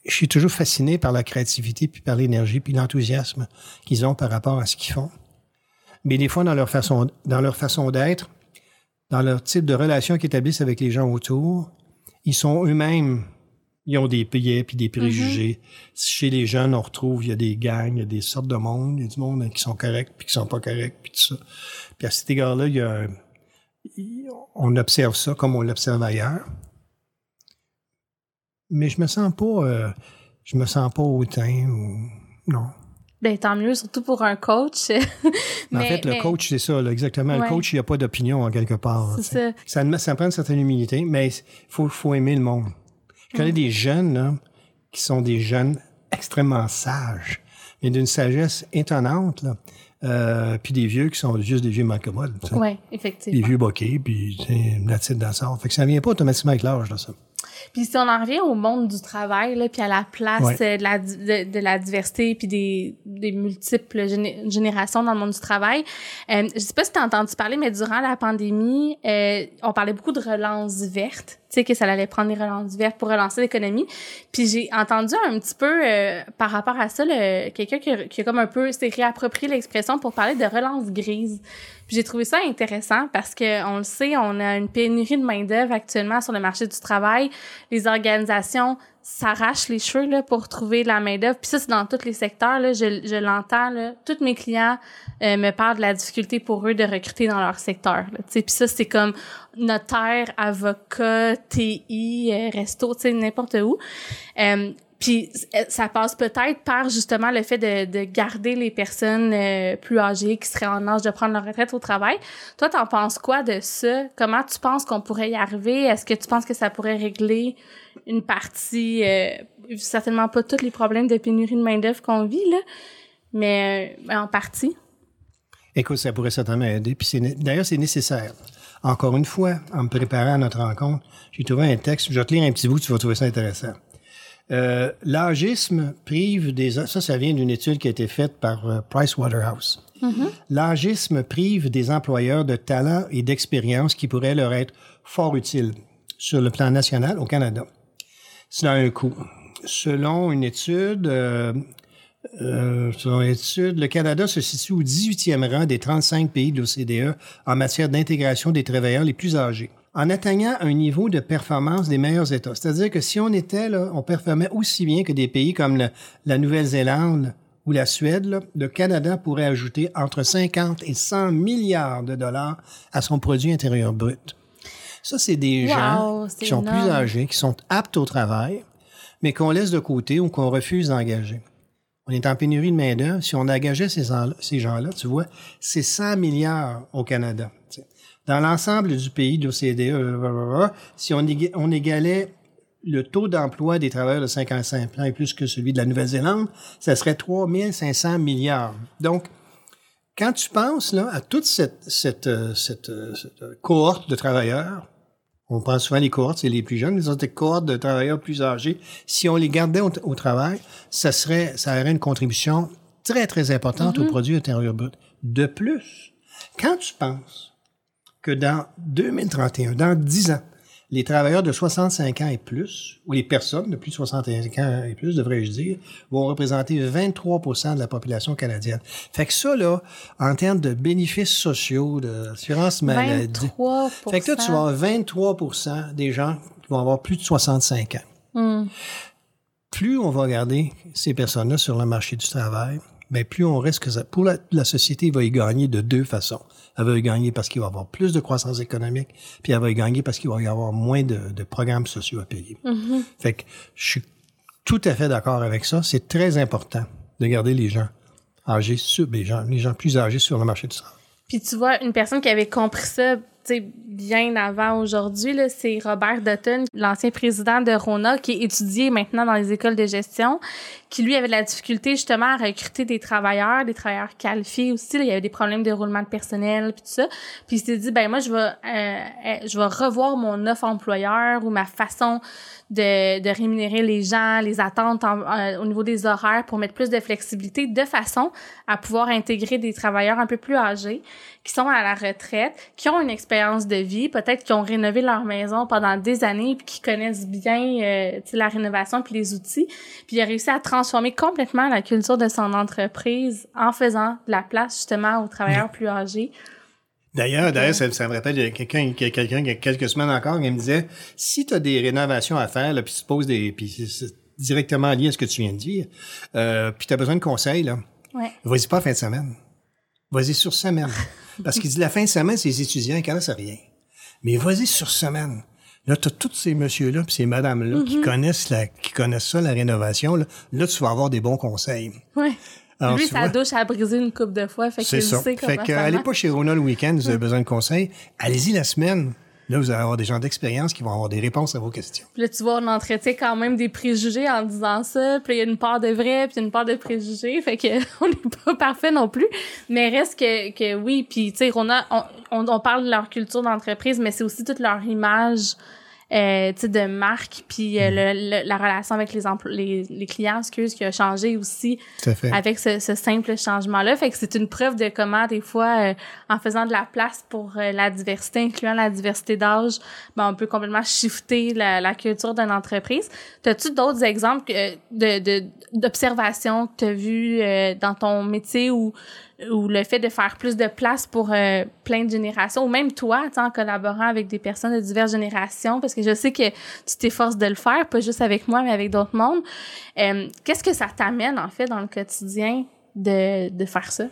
A: je suis toujours fasciné par la créativité, puis par l'énergie, puis l'enthousiasme qu'ils ont par rapport à ce qu'ils font. Mais des fois, dans leur façon, dans leur façon d'être, dans leur type de relation qu'ils établissent avec les gens autour, ils sont eux-mêmes, ils ont des biais puis des préjugés. Chez les jeunes, on retrouve, il y a des gangs, il y a des sortes de monde, il y a du monde qui sont corrects puis qui sont pas corrects puis tout ça. Puis à cet égard-là, il y a, on observe ça comme on l'observe ailleurs. Mais je me sens pas, euh, je me sens pas hautain ou non.
B: Ben, tant mieux, surtout pour un coach.
A: Mais en fait, le coach, c'est ça, là, exactement.
B: Ouais.
A: Le coach, il n'y a pas d'opinion en quelque part.
B: C'est ça.
A: Ça, ça prend une certaine humilité, mais il faut, faut aimer le monde. Je connais des jeunes là, qui sont des jeunes extrêmement sages, mais d'une sagesse étonnante. Là. Euh, puis des vieux qui sont juste des vieux malcommodes.
B: Oui,
A: Des
B: effectivement.
A: vieux boqués, puis la titre dans ça. Fait que ça vient pas automatiquement avec l'âge, là, ça.
B: Puis si on en revient au monde du travail, là, puis à la place
A: Ouais.
B: euh, de, la, de, de la diversité puis des, des multiples géné- générations dans le monde du travail, euh, je sais pas si tu as entendu parler, mais durant la pandémie, euh, on parlait beaucoup de relance verte. Sais, que ça allait prendre des relances vertes pour relancer l'économie. Puis j'ai entendu un petit peu, euh, par rapport à ça, le- quelqu'un qui, qui a comme un peu s'est réapproprié l'expression pour parler de relance grise. J'ai trouvé ça intéressant parce que on le sait, on a une pénurie de main d'œuvre actuellement sur le marché du travail. Les organisations s'arrachent les cheveux là pour trouver la main d'œuvre. Puis ça c'est dans tous les secteurs là, je, je l'entends là. Tous mes clients euh, me parlent de la difficulté pour eux de recruter dans leur secteur. Là, puis ça c'est comme notaire, avocat, TI, euh, resto, n'importe où. Euh, puis euh, ça passe peut-être par justement le fait de, de garder les personnes euh, plus âgées qui seraient en âge de prendre leur retraite au travail. Toi, t'en penses quoi de ça? Comment tu penses qu'on pourrait y arriver? Est-ce que tu penses que ça pourrait régler une partie, euh, certainement pas tous les problèmes de pénurie de main-d'œuvre qu'on vit, là, mais euh, en partie?
A: Écoute, ça pourrait certainement aider. Puis c'est d'ailleurs, c'est nécessaire. Encore une fois, en me préparant à notre rencontre, j'ai trouvé un texte. Je vais te lire un petit bout, tu vas trouver ça intéressant. Euh, L'âgisme prive des... Ça, ça vient d'une étude qui a été faite par euh, Pricewaterhouse. L'âgisme prive des employeurs de talent et d'expérience qui pourraient leur être fort utiles sur le plan national au Canada. Cela a un coût. Selon une étude, euh, euh, selon une étude, le Canada se situe au 18e rang des 35 pays de l'OCDE en matière d'intégration des travailleurs les plus âgés, en atteignant un niveau de performance des meilleurs États. C'est-à-dire que si on était là, on performait aussi bien que des pays comme le- la Nouvelle-Zélande ou la Suède, là, le Canada pourrait ajouter entre 50 et 100 milliards de dollars à son produit intérieur brut. Ça, c'est des
B: Wow,
A: gens qui sont plus âgés, qui sont aptes au travail, mais qu'on laisse de côté ou qu'on refuse d'engager. On est en pénurie de main-d'œuvre. Si on engageait ces gens-là, ces tu vois, c'est 100 milliards au Canada. Dans l'ensemble du pays de l'OCDE, euh, si on, éga- on égalait le taux d'emploi des travailleurs de 55 ans et plus que celui de la Nouvelle-Zélande, ça serait 3500 milliards. Donc, quand tu penses là, à toute cette, cette, euh, cette, euh, cette, euh, cohorte de travailleurs, on pense souvent les cohortes, c'est les plus jeunes, les autres cohortes de travailleurs plus âgés. Si on les gardait au, au travail, ça serait, ça aurait une contribution très, très importante au produit intérieur brut. De plus, quand tu penses que dans 2031, dans 10 ans, les travailleurs de 65 ans et plus, ou les personnes de plus de 65 ans et plus, devrais-je dire, vont représenter 23% de la population canadienne. Fait que ça, là, en termes de bénéfices sociaux, d'assurance maladie.
B: 23
A: Fait que là, tu vas avoir 23% des gens qui vont avoir plus de 65 ans.
B: Hmm.
A: Plus on va garder ces personnes-là sur le marché du travail, ben plus on risque que ça, pour la, la société, il va y gagner de deux façons. Elle va y gagner parce qu'il va y avoir plus de croissance économique, puis elle va y gagner parce qu'il va y avoir moins de, de programmes sociaux à payer.
B: Mm-hmm.
A: Fait que je suis tout à fait d'accord avec ça. C'est très important de garder les gens âgés sur, les gens, les gens plus âgés sur le marché du travail.
B: Puis tu vois, une personne qui avait compris ça bien avant aujourd'hui, c'est Robert Dutton, l'ancien président de Rona, qui est étudié maintenant dans les écoles de gestion, qui lui avait de la difficulté justement à recruter des travailleurs, des travailleurs qualifiés aussi. Là. Il y avait des problèmes de roulement de personnel, puis tout ça. Puis il s'est dit, ben moi, je vais, euh, je vais revoir mon offre employeur ou ma façon de, de rémunérer les gens, les attentes euh, au niveau des horaires pour mettre plus de flexibilité de façon à pouvoir intégrer des travailleurs un peu plus âgés qui sont à la retraite, qui ont une expérience de vie, peut-être qui ont rénové leur maison pendant des années puis qui connaissent bien euh, la rénovation puis les outils. Puis il a réussi à transformer complètement la culture de son entreprise en faisant de la place justement aux travailleurs plus âgés.
A: D'ailleurs, d'ailleurs, ça, ça, me rappelle quelqu'un, quelqu'un il y a quelques semaines encore, qui me disait, si tu as des rénovations à faire, là, puis tu poses des, puis c'est directement lié à ce que tu viens de dire, euh, puis tu as besoin de conseils, là,
B: Ouais.
A: vas-y pas fin de semaine. Vas-y sur semaine. Parce qu'il dit la fin de semaine, c'est les étudiants, ils connaissent rien. Mais vas-y sur semaine. Là, tu as tous ces messieurs-là puis ces madames-là qui connaissent la, qui connaissent ça, la rénovation. Là, là tu vas avoir des bons conseils.
B: Ouais.
A: Alors,
B: Lui, sa
A: vois,
B: douche a brisé une coupe de fois, fait qu'il sait comment
A: Fait que,
B: ça
A: allez
B: marche.
A: pas chez Rona le week-end, vous avez besoin de conseils. Allez-y la semaine. Là, vous allez avoir des gens d'expérience qui vont avoir des réponses à vos questions.
B: Puis là, tu vois, on entretient quand même des préjugés en disant ça. Puis il y a une part de vrai, puis une part de préjugés. Fait que on n'est pas parfait non plus. Mais reste que, que oui. Puis, tu sais, on, on, on parle de leur culture d'entreprise, mais c'est aussi toute leur image euh, de marque. Puis euh, le- le- la relation avec les, les, les clients, excuse, qui a changé aussi
A: fait.
B: avec ce, ce simple changement-là. Fait que c'est une preuve de comment, des fois, euh, en faisant de la place pour euh, la diversité, incluant la diversité d'âge, ben, on peut complètement shifter la, la culture d'une entreprise. T'as-tu d'autres exemples que- de, de, d'observations que tu as vues euh, dans ton métier ou ou le fait de faire plus de place pour euh, plein de générations, ou même toi, en collaborant avec des personnes de diverses générations, parce que je sais que tu t'efforces de le faire, pas juste avec moi, mais avec d'autres mondes. Euh, Qu'est-ce que ça t'amène, en fait, dans le quotidien de, de faire ça?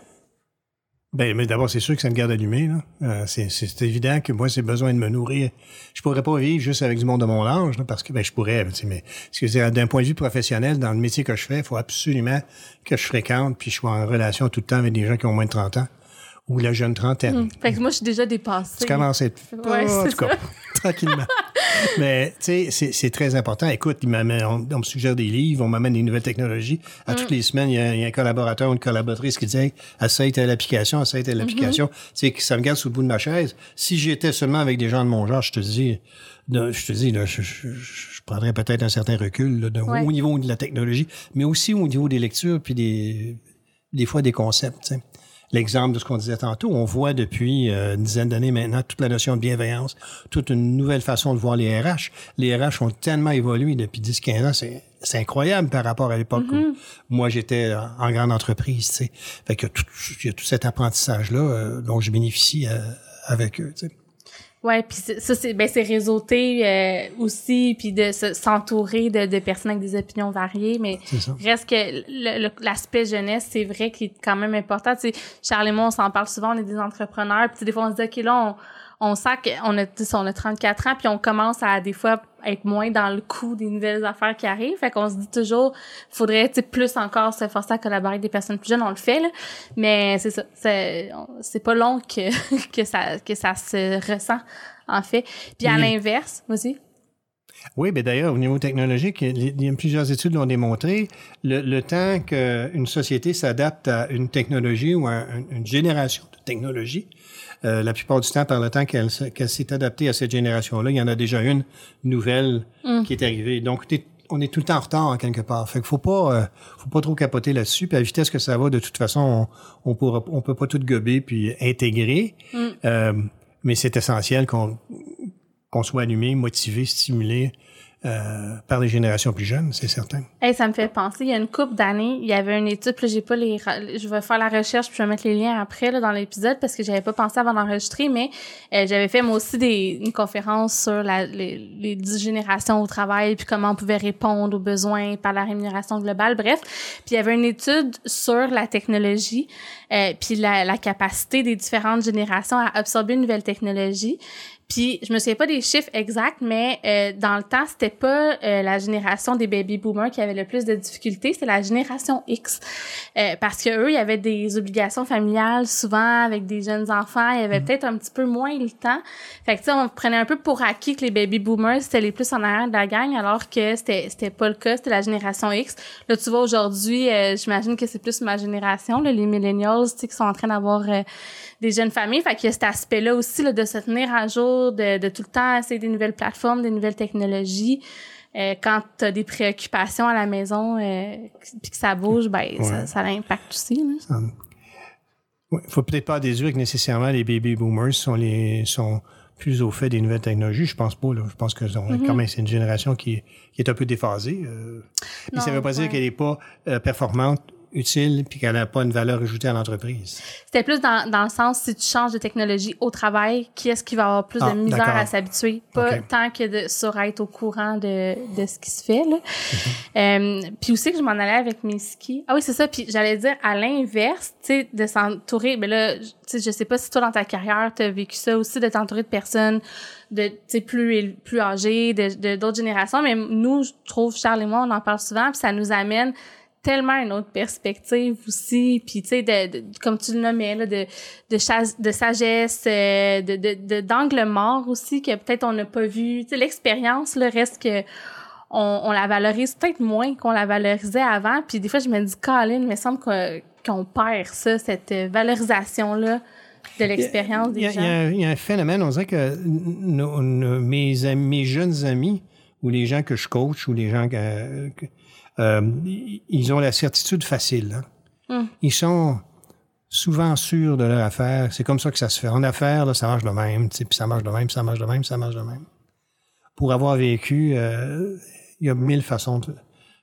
A: Ben, mais d'abord, c'est sûr que ça me garde allumé. Là. Euh, c'est, c'est évident que moi, j'ai besoin de me nourrir. Je pourrais pas vivre juste avec du monde de mon âge, là, parce que ben, je pourrais, mais d'un point de vue professionnel, dans le métier que je fais, il faut absolument que je fréquente puis je sois en relation tout le temps avec des gens qui ont moins de 30 ans ou la jeune trentaine.
B: Fait que moi, je suis déjà dépassée.
A: Tu commences à être...
B: Ouais,
A: Ah, en tout cas, tranquillement. Mais, tu sais, c'est- très important. Écoute, il on, on me suggère des livres, on m'amène des nouvelles technologies. À toutes les semaines, il y, a, il y a un collaborateur ou une collaboratrice qui dit hey, essaye telle application, essaye telle application. Tu sais, ça me garde sous le bout de ma chaise. Si j'étais seulement avec des gens de mon genre, je te dis, je te dis, là, je, je- je- je prendrais peut-être un certain recul là, de-
B: Ouais.
A: au niveau de la technologie, mais aussi au niveau des lectures puis des, des fois des concepts. tu sais. L'exemple de ce qu'on disait tantôt, on voit depuis euh, une dizaine d'années maintenant toute la notion de bienveillance, toute une nouvelle façon de voir les RH. Les RH ont tellement évolué depuis 10-15 ans, c'est, c'est incroyable par rapport à l'époque où moi j'étais en- grande entreprise. Tu sais. Fait que tout, il y a tout cet apprentissage-là euh, dont je bénéficie euh, avec eux. Tu sais.
B: Ouais, puis ça c'est ben c'est réseauter euh, aussi puis de se- s'entourer de, de personnes avec des opinions variées mais reste que l'aspect jeunesse c'est vrai qu'il est quand même important. Tu sais Charles et moi on s'en parle souvent on est des entrepreneurs puis des fois on se dit OK là on, on sent qu'on a on a 34 ans puis on commence à des fois être moins dans le coup des nouvelles affaires qui arrivent. Fait qu'on se dit toujours faudrait plus encore se forcer à collaborer avec des personnes plus jeunes on le fait là. Mais c'est ça c'est pas long que que ça que ça se ressent en fait. Puis à l'inverse vas-y
A: Oui, mais d'ailleurs, au niveau technologique, il y a- plusieurs études l'ont démontré, le, le temps qu'une société s'adapte à une technologie ou à un- une génération de technologie, euh, la plupart du temps, par le temps qu'elle se- qu'elle s'est adaptée à cette génération-là, il y en a déjà une nouvelle qui est arrivée. Donc, on est tout le temps en retard, en quelque part. Fait qu'il faut pas, euh, faut pas trop capoter là-dessus. Puis à la vitesse que ça va, de toute façon, on, on pourra, on peut pas tout gober puis intégrer. Euh, mais c'est essentiel qu'on qu'on soit allumé, motivé, stimulé euh, par les générations plus jeunes, c'est certain.
B: Hey, ça me fait penser, il y a une couple d'années, il y avait une étude, puis j'ai pas les, je vais faire la recherche, puis je vais mettre les liens après là, dans l'épisode parce que j'avais pas pensé avant d'enregistrer, mais euh, j'avais fait moi aussi des, une conférence sur les, les dix générations au travail, puis comment on pouvait répondre aux besoins par la rémunération globale, bref. Puis il y avait une étude sur la technologie, euh, puis la, la capacité des différentes générations à absorber une nouvelle technologie. Puis je me souviens pas des chiffres exacts, mais euh, dans le temps, c'était pas euh, la génération des baby boomers qui avait le plus de difficultés, c'était la génération X. Euh, parce que eux, il y avait des obligations familiales souvent avec des jeunes enfants, il y avait mm. peut-être un petit peu moins le temps. Fait que tu sais, on prenait un peu pour acquis que les baby boomers c'était les plus en arrière de la gang, alors que c'était c'était pas le cas, c'était la génération X. Là, tu vois aujourd'hui, j'imagine que c'est plus ma génération, là, les millennials, tu sais, qui sont en train d'avoir des jeunes familles. Fait qu'il y a cet aspect-là aussi là, de se tenir à jour, de, de tout le temps essayer des nouvelles plateformes, des nouvelles technologies. Euh, quand tu as des préoccupations à la maison euh, puis que ça bouge, ben ça, ça l'impacte aussi. Là.
A: Ouais, faut peut-être pas déduire que nécessairement les baby boomers sont les sont plus au fait des nouvelles technologies. Je pense pas. Là. Je pense que quand même c'est une génération qui, qui est un peu déphasée. Euh, mais ça veut pas dire qu'elle est pas euh, performante utile puis qu'elle n'a pas une valeur ajoutée à l'entreprise.
B: C'était plus dans, dans, le sens, si tu changes de technologie au travail, qui est-ce qui va avoir plus de ah, misère à s'habituer? Pas tant que de sur être au courant de, de ce qui se fait. Là. Mm-hmm. euh, puis aussi que je m'en allais avec mes skis. Ah oui, c'est ça. Puis j'allais dire, à l'inverse, tu sais, de s'entourer, mais là, tu sais, je sais pas si toi, dans ta carrière, tu as vécu ça aussi, de t'entourer de personnes de plus plus âgées de d'autres générations mais nous je trouve Charles et moi on en parle souvent puis ça nous amène tellement une autre perspective aussi. Puis tu sais de, comme tu le nommais là de de, de sagesse euh, de de d'angle mort aussi que peut-être on n'a pas vu. Tu sais l'expérience le reste que on, on la valorise peut-être moins qu'on la valorisait avant. Puis des fois je me dis Colin il me semble qu'on perd ça cette valorisation là de l'expérience des
A: gens. Il y, a un phénomène, on dirait que mes, amis, mes jeunes amis ou les gens que je coach ou les gens que, euh, ils ont la certitude facile. Hein. Hum. Ils sont souvent sûrs de leur affaire. C'est comme ça que ça se fait. En affaires, là, ça marche de même, puis ça marche de même, ça marche de même, ça marche de même. Pour avoir vécu, euh, il y a mille façons de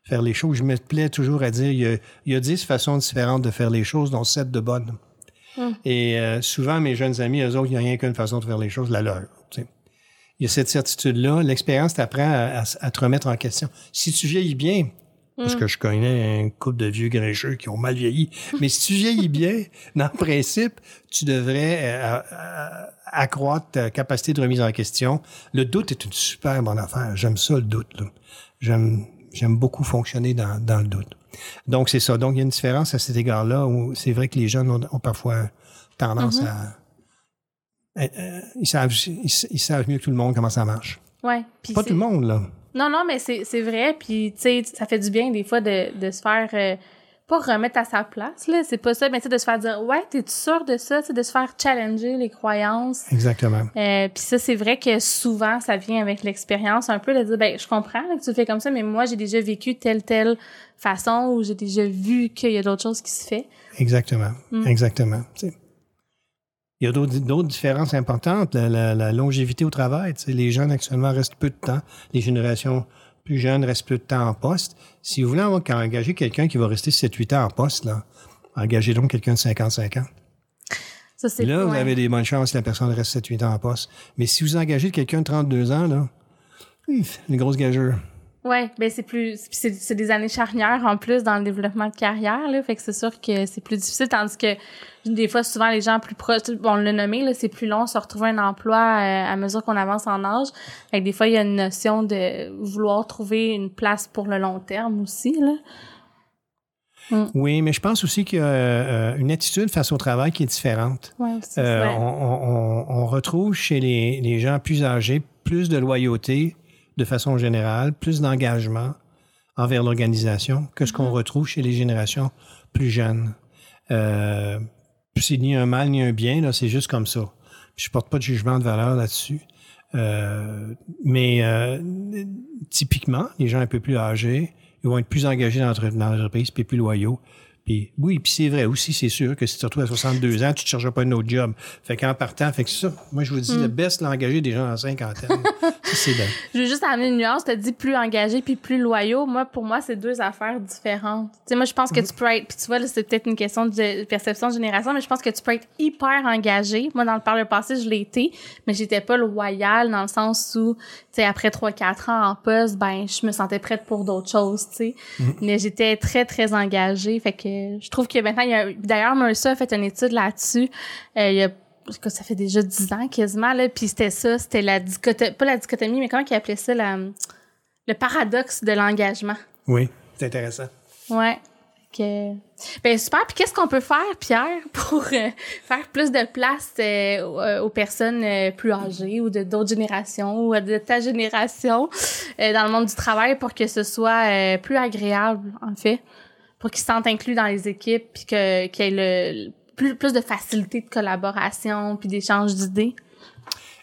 A: faire les choses. Je me plais toujours à dire, il y a, il y a dix façons différentes de faire les choses, dont sept de bonnes. Hum. Et euh, souvent, mes jeunes amis, eux autres, il n'y a rien qu'une façon de faire les choses, la leur. Il y a cette certitude-là. L'expérience t'apprend à, à, te remettre en question. Si tu vieillis bien, parce mm. que je connais un couple de vieux grincheux qui ont mal vieilli. Mais si tu vieillis bien, dans le principe, tu devrais euh, euh, accroître ta capacité de remise en question. Le doute est une super bonne affaire. J'aime ça, le doute. J'aime, j'aime beaucoup fonctionner dans, dans le doute. Donc, c'est ça. Donc, il y a une différence à cet égard-là où c'est vrai que les jeunes ont, parfois tendance mm-hmm. à... Euh, ils, savent, ils, savent mieux que tout le monde comment ça marche.
B: Ouais.
A: Pas tout le monde, là.
B: Non, non, mais c'est vrai. Puis, tu sais, ça fait du bien des fois de, de se faire. Euh, pas remettre à sa place, là, c'est pas ça, mais tu de se faire dire, ouais, t'es-tu sûr de ça, de se faire challenger les croyances.
A: Exactement.
B: Euh, Puis ça, c'est vrai que souvent, ça vient avec l'expérience, un peu de dire, ben, je comprends que tu fais comme ça, mais moi, j'ai déjà vécu telle, telle façon ou j'ai déjà vu qu'il y a d'autres choses qui se fait.
A: Exactement. Mm. Exactement. Il y a d'autres différences importantes. La, longévité au travail. Les jeunes actuellement restent peu de temps. Les générations plus jeunes restent peu de temps en poste. Si vous voulez engager quelqu'un qui va rester 7-8 ans en poste, là, engagez donc quelqu'un de 55 ans. Ça, là, vous avez des bonnes chances que la personne reste 7-8 ans en poste. Mais si vous engagez quelqu'un de 32 ans, là, une grosse gageure.
B: Ouais, ben c'est plus c'est des années charnières en plus dans le développement de carrière là, fait que c'est sûr que c'est plus difficile tandis que des fois souvent les gens plus proches bon le nommé là, c'est plus long se retrouver un emploi euh, à mesure qu'on avance en âge. Fait que des fois il y a une notion de vouloir trouver une place pour le long terme aussi là.
A: Mm. Oui, mais je pense aussi qu'il y a euh, une attitude face au travail qui est différente.
B: Ouais, euh,
A: on, on, on, retrouve chez les, les gens plus âgés plus de loyauté, de façon générale, plus d'engagement envers l'organisation que ce qu'on mm-hmm. retrouve chez les générations plus jeunes. Euh, c'est ni un mal ni un bien, là, c'est juste comme ça. Je porte pas de jugement de valeur là-dessus. Euh, mais euh, typiquement, les gens un peu plus âgés, ils vont être plus engagés dans l'entreprise, puis plus loyaux. Puis oui, puis c'est vrai aussi, c'est sûr que si tu te retrouves à 62 ans, tu ne cherches pas un autre job. Fait qu'en partant, fait que ça, moi je vous dis, le best, l'engager des gens en cinquantaine.
B: Je veux juste amener une nuance, tu as dit plus engagé puis plus loyaux. Moi, pour moi, c'est deux affaires différentes. Tu sais, moi, je pense que tu peux être, puis tu vois, c'est peut-être une question de perception de génération, mais je pense que tu peux être hyper engagé. Moi, dans le par le passé, je l'ai été, mais j'étais pas loyal dans le sens où, tu sais, après 3-4 ans en poste, ben, je me sentais prête pour d'autres choses, tu sais. Mais j'étais très, très engagée. Fait que je trouve que maintenant, il y a, d'ailleurs, Mercer a fait une étude là-dessus. Euh, il y a ça fait déjà dix ans quasiment là puis c'était ça c'était la dichotomie pas la dichotomie mais comment il appelait ça la, le paradoxe de l'engagement
A: oui c'est intéressant
B: ouais que... Ben super. Puis qu'est-ce qu'on peut faire, Pierre, pour euh, faire plus de place euh, aux personnes euh, plus âgées ou de d'autres générations ou de ta génération dans le monde du travail pour que ce soit plus agréable, en fait? pour qu'ils se sentent inclus dans les équipes puis que qu'il y ait le plus, de facilité de collaboration puis d'échange d'idées?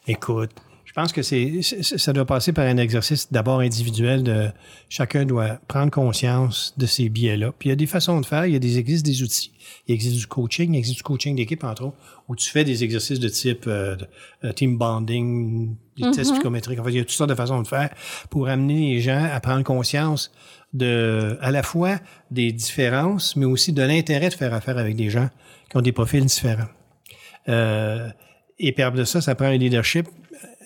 A: Écoute, je pense que c'est ça doit passer par un exercice d'abord individuel de chacun doit prendre conscience de ces biais-là. Puis il y a des façons de faire, il y a des existe des outils. Il existe du coaching, il existe du coaching d'équipe entre autres, où tu fais des exercices de type euh, euh, team bonding, des tests mm-hmm. psychométriques. En fait, il y a toutes sortes de façons de faire pour amener les gens à prendre conscience de, à la fois des différences, mais aussi de l'intérêt de faire affaire avec des gens qui ont des profils différents. Euh, et puis de ça, ça prend un leadership,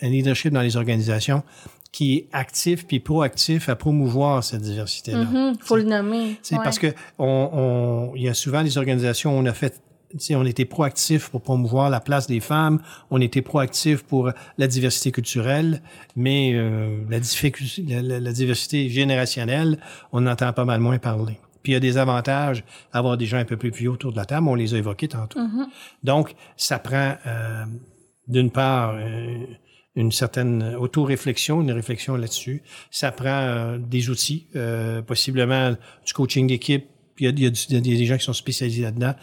A: un leadership dans les organisations qui est actif puis proactif à promouvoir cette diversité-là.
B: Il mm-hmm, faut le nommer.
A: C'est parce que on, on, il y a souvent des organisations où on a fait on était proactif pour promouvoir la place des femmes, on était proactif pour la diversité culturelle, mais euh, la, la, la, diversité générationnelle, on entend pas mal moins parler. Puis il y a des avantages à avoir des gens un peu plus vieux autour de la table, on les a évoqués tantôt.
B: Mm-hmm.
A: Donc, ça prend euh, d'une part euh, une certaine auto-réflexion, une réflexion là-dessus. Ça prend des outils, possiblement du coaching d'équipe, il y, a, il, y a, des gens qui sont spécialisés là-dedans.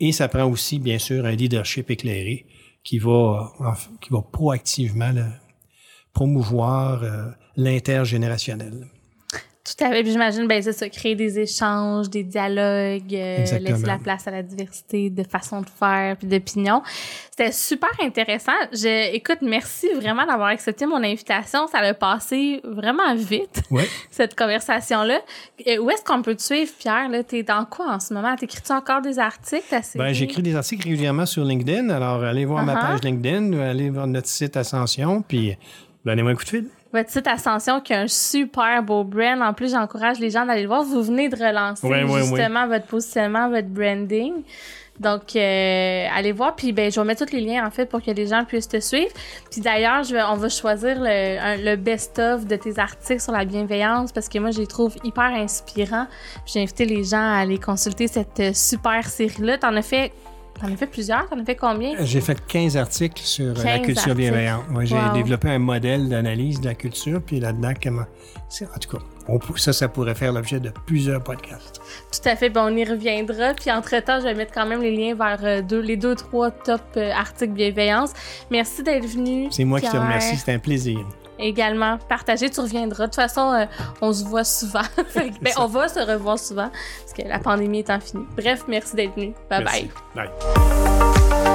A: Et ça prend aussi, bien sûr, un leadership éclairé qui va, qui va proactivement promouvoir euh, l'intergénérationnel.
B: Tout à fait. j'imagine, ben, ça, créer des échanges, des dialogues, euh, laisser la place à la diversité de façon de faire puis d'opinion. C'était super intéressant. Je, écoute, merci vraiment d'avoir accepté mon invitation. Ça a passé vraiment vite, cette conversation-là. Euh, où est-ce qu'on peut te suivre, Pierre? Là? T'es dans quoi en ce moment? T'écris-tu encore des articles?
A: Ben, j'écris des articles régulièrement sur LinkedIn. Alors, allez voir ma uh-huh. page LinkedIn, allez voir notre site Ascension, puis donnez-moi un coup de fil
B: votre site Ascension qui a un super beau brand. En plus, j'encourage les gens d'aller le voir. Vous venez de relancer justement votre positionnement, votre branding. Donc, euh, allez voir. Puis, ben, je vais mettre tous les liens, en fait, pour que les gens puissent te suivre. Puis, d'ailleurs, on va choisir le, le best-of de tes articles sur la bienveillance parce que moi, je les trouve hyper inspirants. J'ai invité les gens à aller consulter cette euh, super série-là. T'en as fait T'en as fait plusieurs? T'en as fait combien?
A: J'ai fait 15 articles sur euh, la culture bienveillante. j'ai développé un modèle d'analyse de la culture, puis là-dedans, comment. En tout cas, ça, ça pourrait faire l'objet de plusieurs podcasts.
B: Tout à fait. Bon, on y reviendra. Puis entre-temps, je vais mettre quand même les liens vers euh, deux, les deux, trois top euh, articles bienveillance. Merci d'être venu.
A: C'est moi qui te remercie. C'était un plaisir
B: également partager. Tu reviendras. De toute façon, on se voit souvent. ben, on va se revoir souvent parce que la pandémie est finie. Bref, merci d'être venu. Bye bye.
A: Bye.